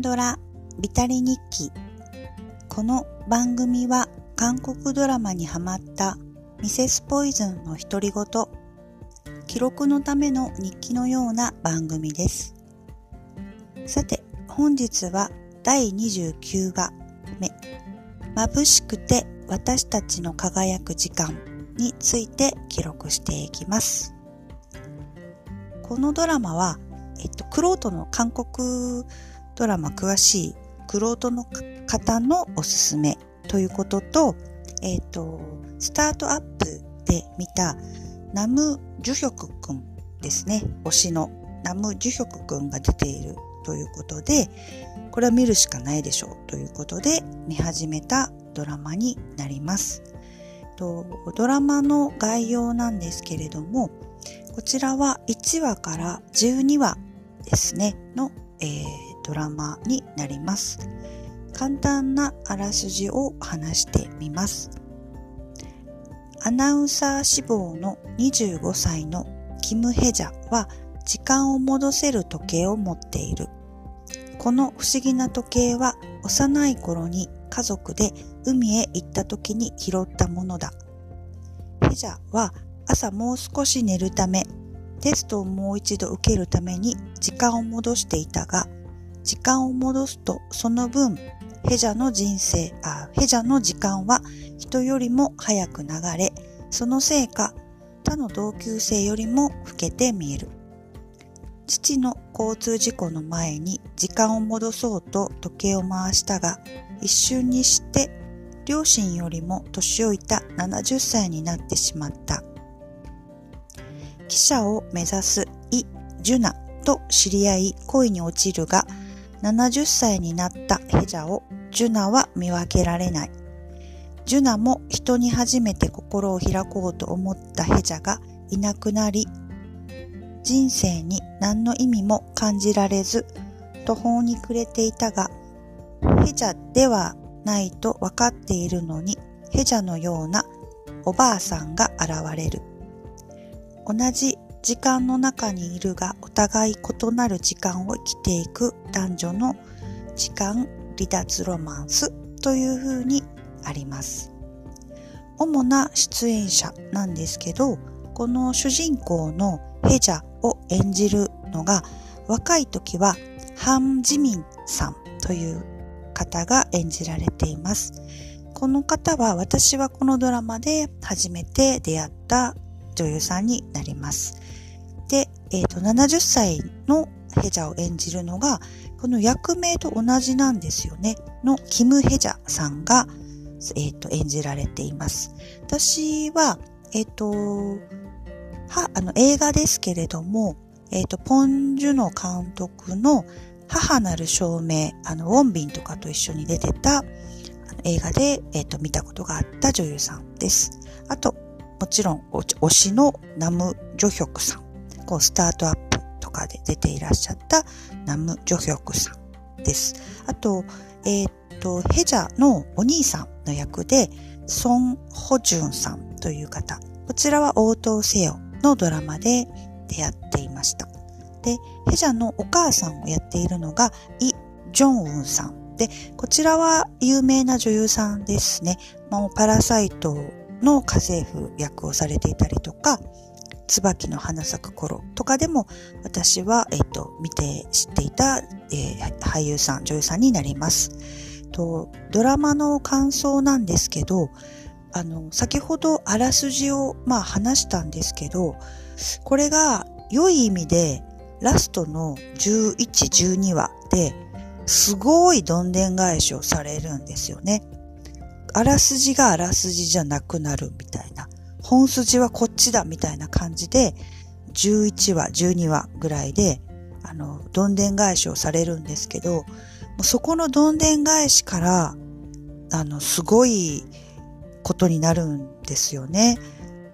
ドラビタリ日記。この番組は韓国ドラマにハマったミセスポイズンの独り言記録のための日記のような番組です。さて本日は第29話目。眩しくて私たちの輝く時間について記録していきます。このドラマはえっと、クロートの韓国ドラマ詳しいクロートの方のおすすめということと、えっと、スタートアップで見たナム・ジュヒョクくんですね。推しのナム・ジュヒョクくんが出ているということで、これは見るしかないでしょうということで見始めたドラマになります。ドラマの概要なんですけれども、こちらは1話から12話ですね、の、えー、ドラマになります。簡単なあらすじを話してみます。アナウンサー志望の25歳のキム・ヘジャは時間を戻せる時計を持っている。この不思議な時計は幼い頃に家族で海へ行った時に拾ったものだ。ヘジャは朝もう少し寝るためテストをもう一度受けるために時間を戻していたが、時間を戻すとその分、ヘジャの人生、あヘジャの時間は人よりも早く流れ、そのせいか他の同級生よりも老けて見える。父の交通事故の前に時間を戻そうと時計を回したが、一瞬にして両親よりも年老いた70歳になってしまった。記者を目指すイ・ジュナと知り合い恋に落ちるが、70歳になったヘジャをジュナは見分けられない。ジュナも人に初めて心を開こうと思ったヘジャがいなくなり、人生に何の意味も感じられず途方に暮れていたが、ヘジャではないと分かっているのに、ヘジャのようなおばあさんが現れる。同じ時間の中にいるがお互い異なる時間を生きていく男女の時間離脱ロマンスという風にあります。主な出演者なんですけど、この主人公のヘジャを演じるのが若い時はハン・ジミンさんという方が演じられています。この方は私はこのドラマで初めて出会った女優さんになります。で、えっ、ー、と、70歳のヘジャを演じるのが、この役名と同じなんですよね。のキム・ヘジャさんが、えっ、ー、と、演じられています。私は、えっ、ー、と、は、あの、映画ですけれども、えっ、と、ポン・ジュノ監督の母なる証明、あの、ウォンビンとかと一緒に出てた映画で、えっ、と、見たことがあった女優さんです。あと、もちろん推しのナム・ジョヒョクさん、こうスタートアップとかで出ていらっしゃったナム・ジョヒョクさんです。あと、えー、っと、ヘジャのお兄さんの役で、ソン・ホジュンさんという方。こちらは応答せよのドラマで出会っていました。で、ヘジャのお母さんをやっているのが、イ・ジョンウンさん。で、こちらは有名な女優さんですね。もうパラサイトの家政婦役をされていたりとか、椿の花咲く頃とかでも私は、えっ、と、見て知っていた、えー、俳優さん、女優さんになります。と、ドラマの感想なんですけど、あの、先ほどあらすじを、まあ話したんですけど、これが良い意味でラストの11、12話ですごいどんでん返しをされるんですよね。あらすじがあらすじじゃなくなるみたいな。本筋はこっちだみたいな感じで、11話、12話ぐらいで、あの、どんでん返しをされるんですけど、そこのどんでん返しから、あの、すごいことになるんですよね。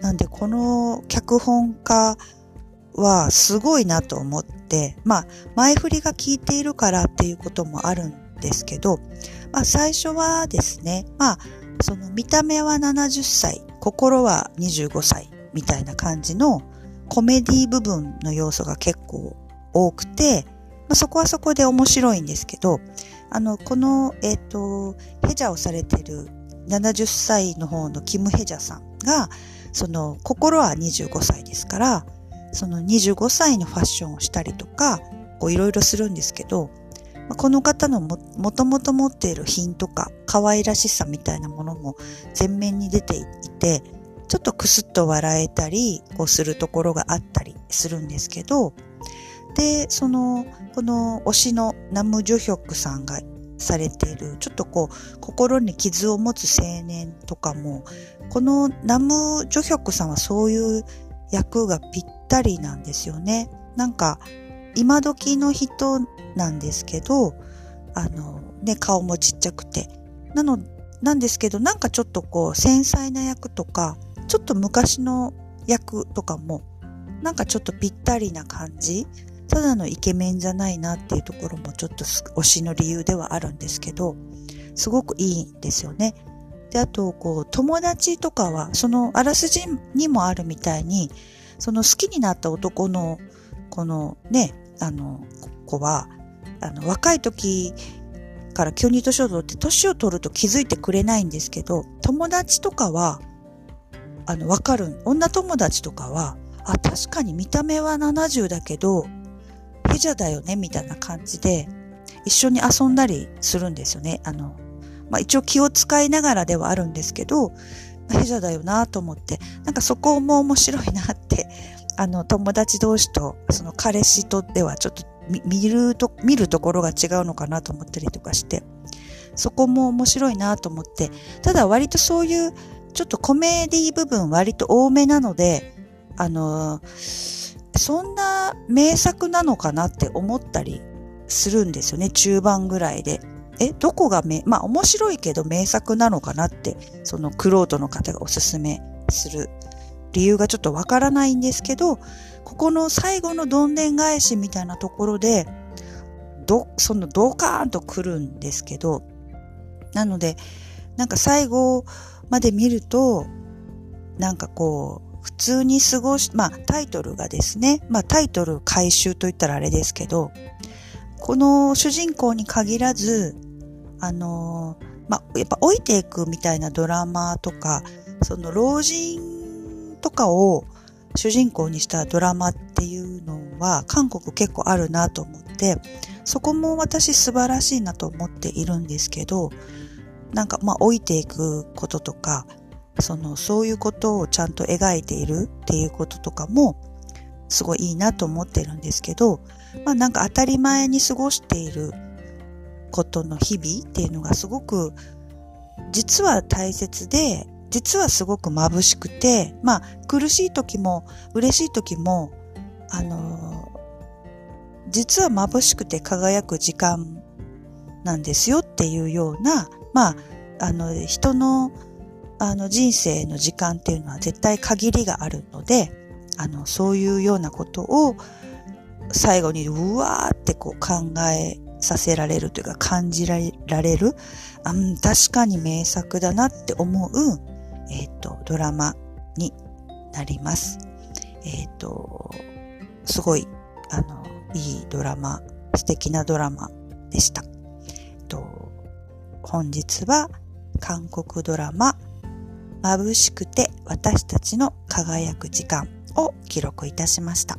なんで、この脚本家はすごいなと思って、まあ、前振りが効いているからっていうこともあるんですけど、まあ、最初はですね、まあ、その見た目は70歳、心は25歳みたいな感じのコメディ部分の要素が結構多くて、まあ、そこはそこで面白いんですけど、あの、この、えっ、ー、と、ヘジャをされてる70歳の方のキム・ヘジャさんが、その、心は25歳ですから、その25歳のファッションをしたりとか、こういろいろするんですけど、この方のももともと持っている品とか可愛らしさみたいなものも前面に出ていて、ちょっとクスッと笑えたり、こうするところがあったりするんですけど、で、その、この推しのナム・ジョヒョクさんがされている、ちょっとこう、心に傷を持つ青年とかも、このナム・ジョヒョクさんはそういう役がぴったりなんですよね。なんか、今時の人なんですけど、あの、ね、顔もちっちゃくて。なの、なんですけど、なんかちょっとこう、繊細な役とか、ちょっと昔の役とかも、なんかちょっとぴったりな感じただのイケメンじゃないなっていうところもちょっと推しの理由ではあるんですけど、すごくいいんですよね。で、あと、こう、友達とかは、そのあらすじにもあるみたいに、その好きになった男の、このね、あの、子は、あの、若い時から急に年を取って年を取ると気づいてくれないんですけど、友達とかは、あの、わかる。女友達とかは、あ、確かに見た目は70だけど、ヘジャだよね、みたいな感じで、一緒に遊んだりするんですよね。あの、まあ、一応気を使いながらではあるんですけど、まヘジャだよなと思って、なんかそこも面白いなってあの、友達同士と、その彼氏とではちょっと見ると、見るところが違うのかなと思ったりとかして、そこも面白いなと思って、ただ割とそういう、ちょっとコメディ部分割と多めなので、あの、そんな名作なのかなって思ったりするんですよね、中盤ぐらいで。え、どこがめ、まあ面白いけど名作なのかなって、そのクロートの方がおすすめする理由がちょっとわからないんですけど、ここの最後のどんでん返しみたいなところで、ど、そのドカーンと来るんですけど、なので、なんか最後まで見ると、なんかこう、普通に過ごし、まあタイトルがですね、まあタイトル回収と言ったらあれですけど、この主人公に限らず、あのまあ、やっぱ老いていくみたいなドラマとか、その老人とかを主人公にしたドラマっていうのは韓国結構あるなと思って、そこも私素晴らしいなと思っているんですけど、なんかまあ老いていくこととか、そのそういうことをちゃんと描いているっていうこととかもすごいいいなと思ってるんですけど、まあなんか当たり前に過ごしていることの日々っていうのがすごく実は大切で実はすごく眩しくて、まあ、苦しい時も、嬉しい時も、あのー、実は眩しくて輝く時間なんですよっていうような、まあ、あの、人の、あの、人生の時間っていうのは絶対限りがあるので、あの、そういうようなことを最後にうわーってこう考えさせられるというか感じられる、うん、確かに名作だなって思うえっ、ー、と、ドラマになります。えっ、ー、と、すごい、あの、いいドラマ、素敵なドラマでした。えっと、本日は韓国ドラマ、眩しくて私たちの輝く時間を記録いたしました。